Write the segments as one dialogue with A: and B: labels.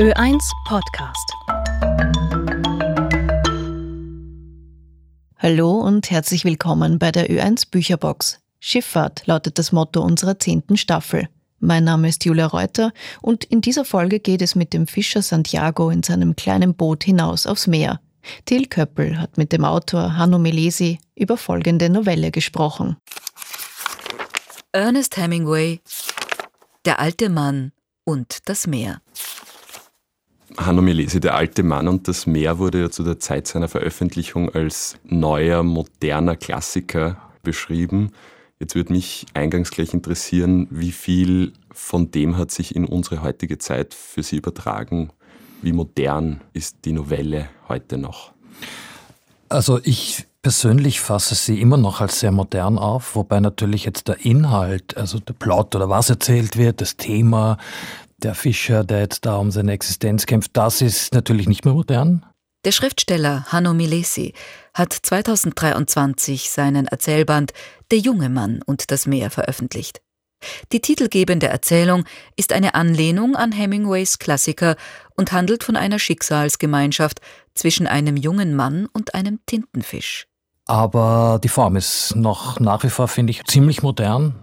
A: Ö1 Podcast.
B: Hallo und herzlich willkommen bei der Ö1 Bücherbox. Schifffahrt lautet das Motto unserer zehnten Staffel. Mein Name ist Julia Reuter und in dieser Folge geht es mit dem Fischer Santiago in seinem kleinen Boot hinaus aufs Meer. Till Köppel hat mit dem Autor Hanno Melesi über folgende Novelle gesprochen.
C: Ernest Hemingway Der alte Mann und das Meer.
D: Hanno Melesi, Der alte Mann und das Meer wurde ja zu der Zeit seiner Veröffentlichung als neuer, moderner Klassiker beschrieben. Jetzt würde mich eingangs gleich interessieren, wie viel von dem hat sich in unsere heutige Zeit für Sie übertragen? Wie modern ist die Novelle heute noch?
E: Also ich persönlich fasse sie immer noch als sehr modern auf, wobei natürlich jetzt der Inhalt, also der Plot oder was erzählt wird, das Thema, der Fischer, der jetzt da um seine Existenz kämpft, das ist natürlich nicht mehr modern.
C: Der Schriftsteller Hanno Milesi hat 2023 seinen Erzählband Der junge Mann und das Meer veröffentlicht. Die titelgebende Erzählung ist eine Anlehnung an Hemingways Klassiker und handelt von einer Schicksalsgemeinschaft zwischen einem jungen Mann und einem Tintenfisch.
E: Aber die Form ist noch nach wie vor, finde ich, ziemlich modern.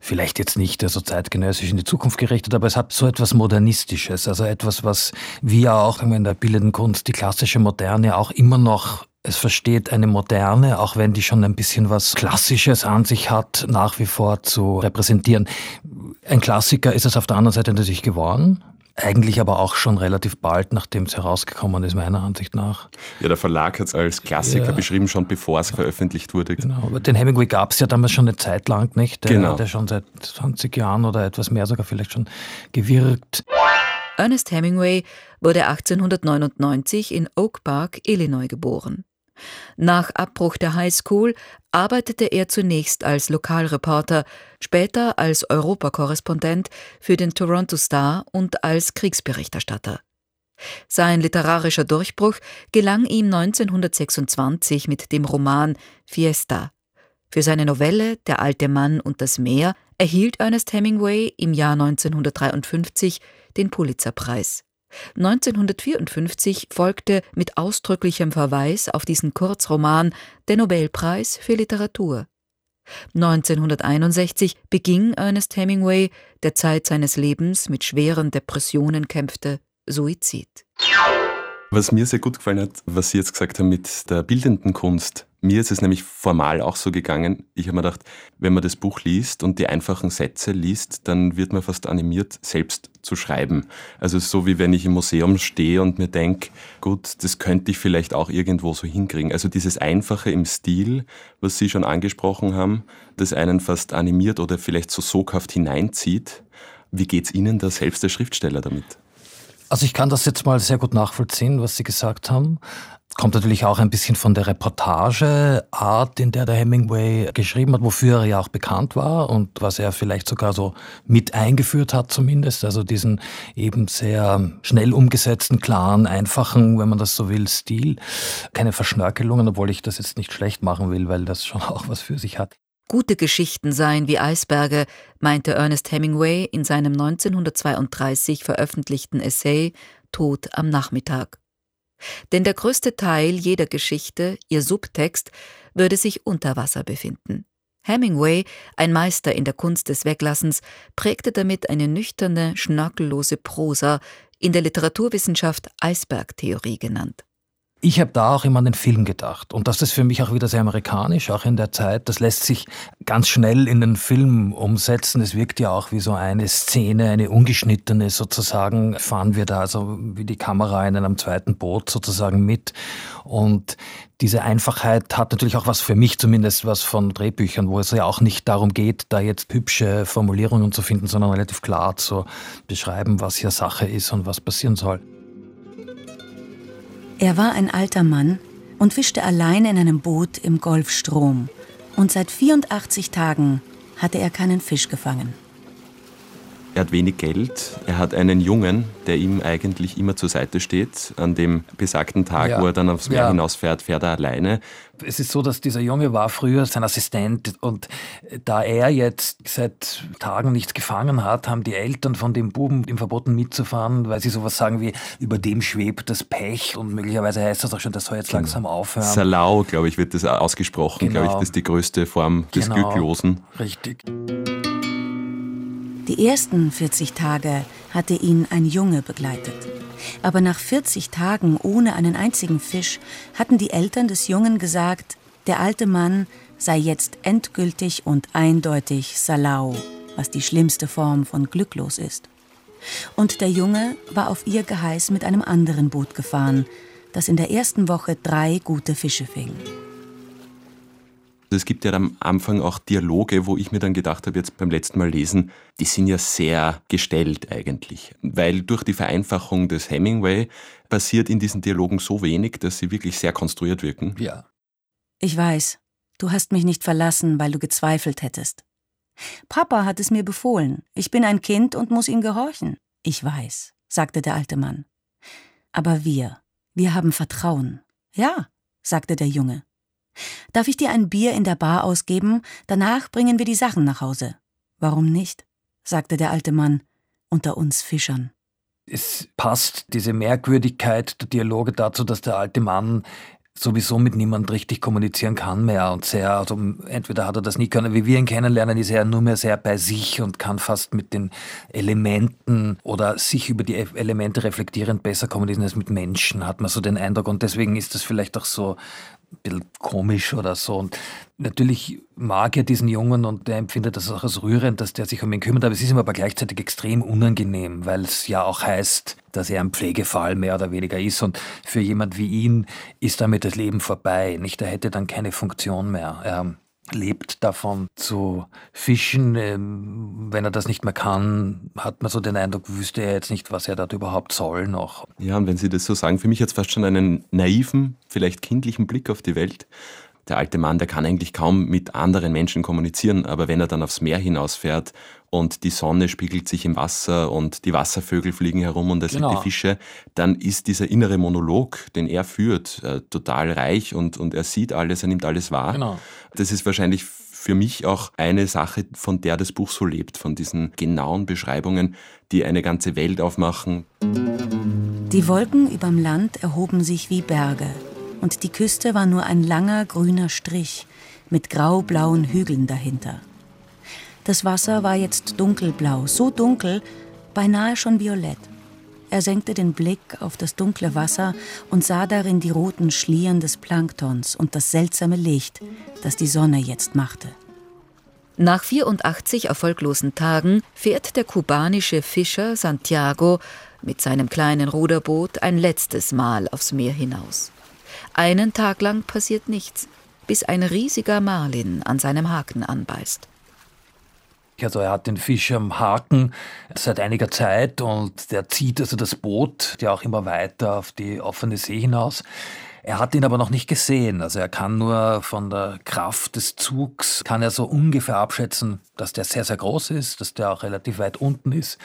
E: Vielleicht jetzt nicht so also zeitgenössisch in die Zukunft gerichtet, aber es hat so etwas Modernistisches, also etwas, was wir auch in der bildenden Kunst, die klassische Moderne auch immer noch es versteht eine Moderne, auch wenn die schon ein bisschen was Klassisches an sich hat, nach wie vor zu repräsentieren. Ein Klassiker ist es auf der anderen Seite natürlich geworden. Eigentlich aber auch schon relativ bald, nachdem es herausgekommen ist, meiner Ansicht nach.
D: Ja, der Verlag hat es als Klassiker ja. beschrieben, schon bevor es veröffentlicht wurde.
E: Genau, aber den Hemingway gab es ja damals schon eine Zeit lang, nicht? Der
D: genau.
E: hat ja schon seit 20 Jahren oder etwas mehr sogar vielleicht schon gewirkt.
C: Ernest Hemingway wurde 1899 in Oak Park, Illinois geboren. Nach Abbruch der High School arbeitete er zunächst als Lokalreporter, später als Europakorrespondent für den Toronto Star und als Kriegsberichterstatter. Sein literarischer Durchbruch gelang ihm 1926 mit dem Roman Fiesta. Für seine Novelle Der alte Mann und das Meer erhielt Ernest Hemingway im Jahr 1953 den Pulitzerpreis. 1954 folgte mit ausdrücklichem Verweis auf diesen Kurzroman der Nobelpreis für Literatur. 1961 beging Ernest Hemingway, der Zeit seines Lebens mit schweren Depressionen kämpfte, Suizid.
D: Was mir sehr gut gefallen hat, was Sie jetzt gesagt haben mit der bildenden Kunst. Mir ist es nämlich formal auch so gegangen. Ich habe mir gedacht, wenn man das Buch liest und die einfachen Sätze liest, dann wird man fast animiert, selbst zu schreiben. Also so wie wenn ich im Museum stehe und mir denke, gut, das könnte ich vielleicht auch irgendwo so hinkriegen. Also dieses Einfache im Stil, was Sie schon angesprochen haben, das einen fast animiert oder vielleicht so soghaft hineinzieht. Wie geht es Ihnen da selbst der Schriftsteller damit?
E: Also ich kann das jetzt mal sehr gut nachvollziehen, was Sie gesagt haben. Kommt natürlich auch ein bisschen von der Reportageart, in der der Hemingway geschrieben hat, wofür er ja auch bekannt war und was er vielleicht sogar so mit eingeführt hat zumindest. Also diesen eben sehr schnell umgesetzten, klaren, einfachen, wenn man das so will, Stil. Keine Verschnörkelungen, obwohl ich das jetzt nicht schlecht machen will, weil das schon auch was für sich hat.
C: Gute Geschichten seien wie Eisberge, meinte Ernest Hemingway in seinem 1932 veröffentlichten Essay Tod am Nachmittag. Denn der größte Teil jeder Geschichte, ihr Subtext, würde sich unter Wasser befinden. Hemingway, ein Meister in der Kunst des Weglassens, prägte damit eine nüchterne, schnörkellose Prosa, in der Literaturwissenschaft Eisbergtheorie genannt.
E: Ich habe da auch immer an den Film gedacht. Und das ist für mich auch wieder sehr amerikanisch, auch in der Zeit. Das lässt sich ganz schnell in den Film umsetzen. Es wirkt ja auch wie so eine Szene, eine ungeschnittene sozusagen. Fahren wir da also wie die Kamera in einem zweiten Boot sozusagen mit. Und diese Einfachheit hat natürlich auch was für mich zumindest was von Drehbüchern, wo es ja auch nicht darum geht, da jetzt hübsche Formulierungen zu finden, sondern relativ klar zu beschreiben, was hier Sache ist und was passieren soll.
F: Er war ein alter Mann und fischte allein in einem Boot im Golfstrom. Und seit 84 Tagen hatte er keinen Fisch gefangen.
D: Er hat wenig Geld. Er hat einen Jungen, der ihm eigentlich immer zur Seite steht. An dem besagten Tag, ja. wo er dann aufs Meer ja. hinausfährt, fährt er alleine.
E: Es ist so, dass dieser Junge war früher sein Assistent und da er jetzt seit Tagen nichts gefangen hat, haben die Eltern von dem Buben ihm verboten mitzufahren, weil sie sowas sagen wie, über dem schwebt das Pech und möglicherweise heißt das auch schon, das soll jetzt genau. langsam aufhören.
D: Salau, glaube ich, wird das ausgesprochen. Genau. Glaube ich, das ist die größte Form des genau. Glücklosen.
E: Richtig.
F: Die ersten 40 Tage hatte ihn ein Junge begleitet. Aber nach 40 Tagen ohne einen einzigen Fisch hatten die Eltern des Jungen gesagt, der alte Mann sei jetzt endgültig und eindeutig Salau, was die schlimmste Form von glücklos ist. Und der Junge war auf ihr Geheiß mit einem anderen Boot gefahren, das in der ersten Woche drei gute Fische fing.
D: Es gibt ja am Anfang auch Dialoge, wo ich mir dann gedacht habe, jetzt beim letzten Mal lesen, die sind ja sehr gestellt eigentlich. Weil durch die Vereinfachung des Hemingway passiert in diesen Dialogen so wenig, dass sie wirklich sehr konstruiert wirken.
E: Ja.
F: Ich weiß, du hast mich nicht verlassen, weil du gezweifelt hättest. Papa hat es mir befohlen. Ich bin ein Kind und muss ihm gehorchen. Ich weiß, sagte der alte Mann. Aber wir, wir haben Vertrauen. Ja, sagte der Junge. Darf ich dir ein Bier in der Bar ausgeben? Danach bringen wir die Sachen nach Hause. Warum nicht? sagte der alte Mann, unter uns Fischern.
E: Es passt diese Merkwürdigkeit der Dialoge dazu, dass der alte Mann sowieso mit niemand richtig kommunizieren kann mehr und sehr, also entweder hat er das nie können, wie wir ihn kennenlernen, ist er nur mehr sehr bei sich und kann fast mit den Elementen oder sich über die Elemente reflektierend besser kommunizieren als mit Menschen, hat man so den Eindruck und deswegen ist das vielleicht auch so bisschen komisch oder so. Und natürlich mag er diesen Jungen und der empfindet das auch als rührend, dass der sich um ihn kümmert, aber es ist ihm aber gleichzeitig extrem unangenehm, weil es ja auch heißt, dass er ein Pflegefall mehr oder weniger ist und für jemand wie ihn ist damit das Leben vorbei. Nicht, er hätte dann keine Funktion mehr. Lebt davon zu fischen. Ähm, wenn er das nicht mehr kann, hat man so den Eindruck, wüsste er jetzt nicht, was er dort überhaupt soll noch.
D: Ja, und wenn Sie das so sagen, für mich jetzt fast schon einen naiven, vielleicht kindlichen Blick auf die Welt. Der alte Mann, der kann eigentlich kaum mit anderen Menschen kommunizieren, aber wenn er dann aufs Meer hinausfährt und die Sonne spiegelt sich im Wasser und die Wasservögel fliegen herum und er genau. sieht die Fische, dann ist dieser innere Monolog, den er führt, äh, total reich und, und er sieht alles, er nimmt alles wahr.
E: Genau.
D: Das ist wahrscheinlich für mich auch eine Sache, von der das Buch so lebt, von diesen genauen Beschreibungen, die eine ganze Welt aufmachen.
F: Die Wolken überm Land erhoben sich wie Berge und die Küste war nur ein langer grüner Strich mit graublauen Hügeln dahinter. Das Wasser war jetzt dunkelblau, so dunkel, beinahe schon violett. Er senkte den Blick auf das dunkle Wasser und sah darin die roten Schlieren des Planktons und das seltsame Licht, das die Sonne jetzt machte.
C: Nach 84 erfolglosen Tagen fährt der kubanische Fischer Santiago mit seinem kleinen Ruderboot ein letztes Mal aufs Meer hinaus. Einen Tag lang passiert nichts, bis ein riesiger Marlin an seinem Haken anbeißt.
E: Also er hat den Fisch am Haken seit einiger Zeit und der zieht also das Boot ja auch immer weiter auf die offene See hinaus. Er hat ihn aber noch nicht gesehen. Also er kann nur von der Kraft des Zugs, kann er so ungefähr abschätzen, dass der sehr, sehr groß ist, dass der auch relativ weit unten ist.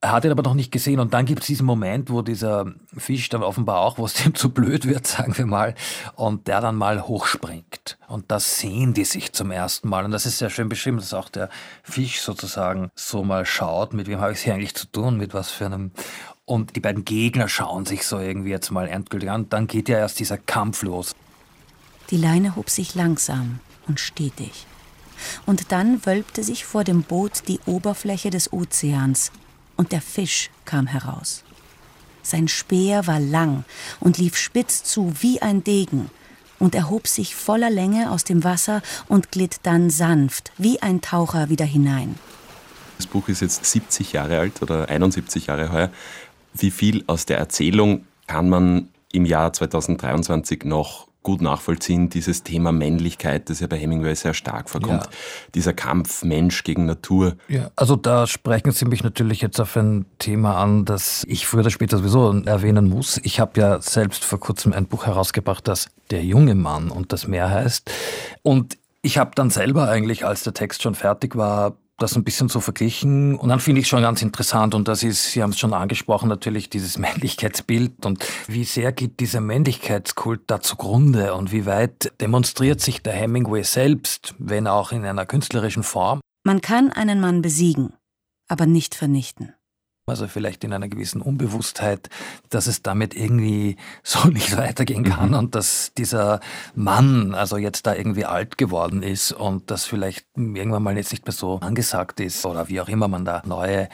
E: Hat ihn aber noch nicht gesehen und dann gibt es diesen Moment, wo dieser Fisch dann offenbar auch, wo es dem zu blöd wird, sagen wir mal, und der dann mal hochspringt. Und da sehen die sich zum ersten Mal und das ist sehr schön beschrieben, dass auch der Fisch sozusagen so mal schaut, mit wem habe ich es hier eigentlich zu tun, mit was für einem... Und die beiden Gegner schauen sich so irgendwie jetzt mal endgültig an. Dann geht ja erst dieser Kampf los.
F: Die Leine hob sich langsam und stetig. Und dann wölbte sich vor dem Boot die Oberfläche des Ozeans und der Fisch kam heraus. Sein Speer war lang und lief spitz zu wie ein Degen und erhob sich voller Länge aus dem Wasser und glitt dann sanft wie ein Taucher wieder hinein.
D: Das Buch ist jetzt 70 Jahre alt oder 71 Jahre heuer. Wie viel aus der Erzählung kann man im Jahr 2023 noch gut nachvollziehen, dieses Thema Männlichkeit, das ja bei Hemingway sehr stark vorkommt. Ja. Dieser Kampf Mensch gegen Natur.
E: Ja, also da sprechen Sie mich natürlich jetzt auf ein Thema an, das ich früher oder später sowieso erwähnen muss. Ich habe ja selbst vor kurzem ein Buch herausgebracht, das Der junge Mann und das Meer heißt. Und ich habe dann selber eigentlich, als der Text schon fertig war, das ein bisschen so verglichen. Und dann finde ich schon ganz interessant und das ist, Sie haben es schon angesprochen, natürlich dieses Männlichkeitsbild. Und wie sehr geht dieser Männlichkeitskult da zugrunde? Und wie weit demonstriert sich der Hemingway selbst, wenn auch in einer künstlerischen Form.
F: Man kann einen Mann besiegen, aber nicht vernichten
E: also vielleicht in einer gewissen Unbewusstheit, dass es damit irgendwie so nicht weitergehen kann mhm. und dass dieser Mann also jetzt da irgendwie alt geworden ist und das vielleicht irgendwann mal jetzt nicht mehr so angesagt ist oder wie auch immer man da neue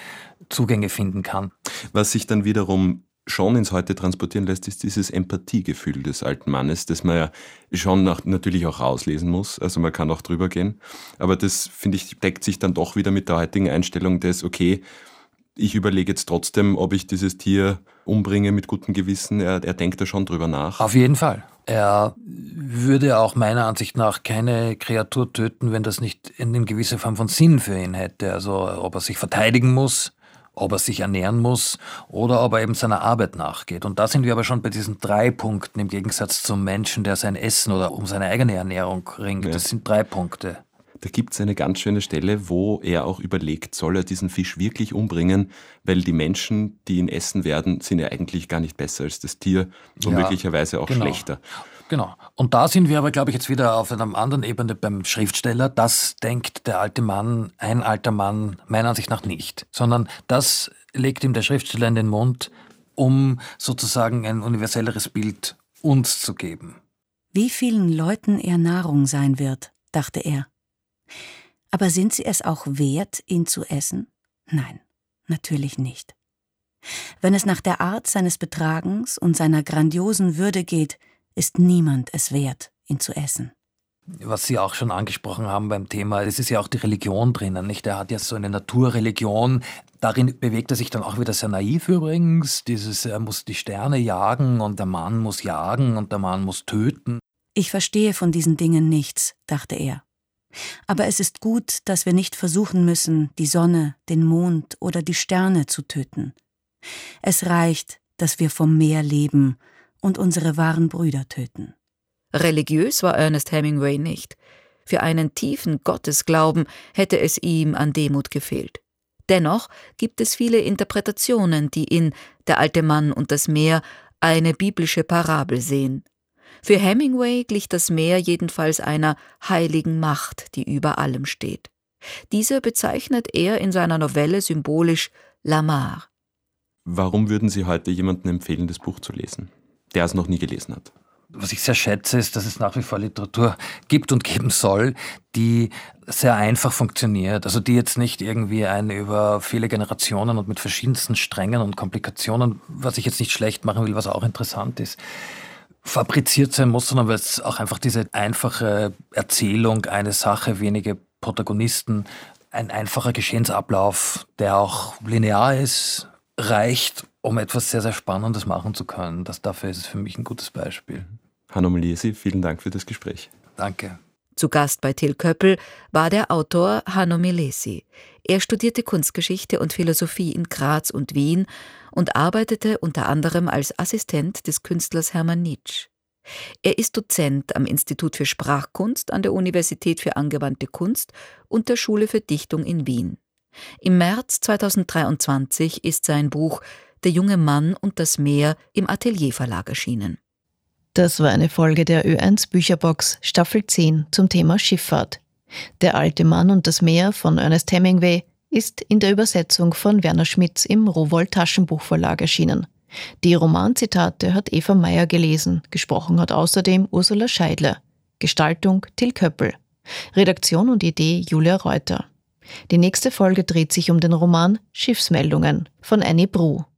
E: Zugänge finden kann.
D: Was sich dann wiederum schon ins Heute transportieren lässt, ist dieses Empathiegefühl des alten Mannes, das man ja schon nach, natürlich auch rauslesen muss. Also man kann auch drüber gehen. Aber das, finde ich, deckt sich dann doch wieder mit der heutigen Einstellung des, okay, ich überlege jetzt trotzdem, ob ich dieses Tier umbringe mit gutem Gewissen. Er, er denkt da schon drüber nach.
E: Auf jeden Fall. Er würde auch meiner Ansicht nach keine Kreatur töten, wenn das nicht eine gewisse Form von Sinn für ihn hätte. Also ob er sich verteidigen muss, ob er sich ernähren muss oder ob er eben seiner Arbeit nachgeht. Und da sind wir aber schon bei diesen drei Punkten im Gegensatz zum Menschen, der sein Essen oder um seine eigene Ernährung ringt. Ja. Das sind drei Punkte.
D: Da gibt es eine ganz schöne Stelle, wo er auch überlegt, soll er diesen Fisch wirklich umbringen, weil die Menschen, die ihn essen werden, sind ja eigentlich gar nicht besser als das Tier und ja, möglicherweise auch genau. schlechter.
E: Genau. Und da sind wir aber, glaube ich, jetzt wieder auf einer anderen Ebene beim Schriftsteller. Das denkt der alte Mann, ein alter Mann, meiner Ansicht nach nicht, sondern das legt ihm der Schriftsteller in den Mund, um sozusagen ein universelleres Bild uns zu geben.
F: Wie vielen Leuten er Nahrung sein wird, dachte er. Aber sind sie es auch wert, ihn zu essen? Nein, natürlich nicht. Wenn es nach der Art seines Betragens und seiner grandiosen Würde geht, ist niemand es wert, ihn zu essen.
E: Was Sie auch schon angesprochen haben beim Thema, es ist ja auch die Religion drinnen, nicht? Er hat ja so eine Naturreligion. Darin bewegt er sich dann auch wieder sehr naiv übrigens. Dieses, er muss die Sterne jagen und der Mann muss jagen und der Mann muss töten.
F: Ich verstehe von diesen Dingen nichts, dachte er. Aber es ist gut, dass wir nicht versuchen müssen, die Sonne, den Mond oder die Sterne zu töten. Es reicht, dass wir vom Meer leben und unsere wahren Brüder töten.
C: Religiös war Ernest Hemingway nicht. Für einen tiefen Gottesglauben hätte es ihm an Demut gefehlt. Dennoch gibt es viele Interpretationen, die in Der alte Mann und das Meer eine biblische Parabel sehen. Für Hemingway glich das Meer jedenfalls einer heiligen Macht, die über allem steht. Diese bezeichnet er in seiner Novelle symbolisch Lamar.
D: Warum würden Sie heute jemandem empfehlen, das Buch zu lesen, der es noch nie gelesen hat?
E: Was ich sehr schätze, ist, dass es nach wie vor Literatur gibt und geben soll, die sehr einfach funktioniert. Also die jetzt nicht irgendwie ein über viele Generationen und mit verschiedensten Strängen und Komplikationen, was ich jetzt nicht schlecht machen will, was auch interessant ist, fabriziert sein muss, sondern weil es auch einfach diese einfache Erzählung, eine Sache, wenige Protagonisten, ein einfacher Geschehensablauf, der auch linear ist, reicht, um etwas sehr, sehr Spannendes machen zu können. Das, dafür ist es für mich ein gutes Beispiel.
D: Hanno Meliesi, vielen Dank für das Gespräch.
E: Danke.
C: Zu Gast bei Till Köppel war der Autor Hanno Milesi. Er studierte Kunstgeschichte und Philosophie in Graz und Wien und arbeitete unter anderem als Assistent des Künstlers Hermann Nitsch. Er ist Dozent am Institut für Sprachkunst an der Universität für angewandte Kunst und der Schule für Dichtung in Wien. Im März 2023 ist sein Buch Der junge Mann und das Meer im Atelierverlag erschienen.
B: Das war eine Folge der Ö1 Bücherbox Staffel 10 zum Thema Schifffahrt. Der alte Mann und das Meer von Ernest Hemingway ist in der Übersetzung von Werner Schmitz im Rowold Taschenbuchverlag erschienen. Die Romanzitate hat Eva Meyer gelesen, gesprochen hat außerdem Ursula Scheidler. Gestaltung Till Köppel. Redaktion und Idee Julia Reuter. Die nächste Folge dreht sich um den Roman Schiffsmeldungen von Annie Bruh.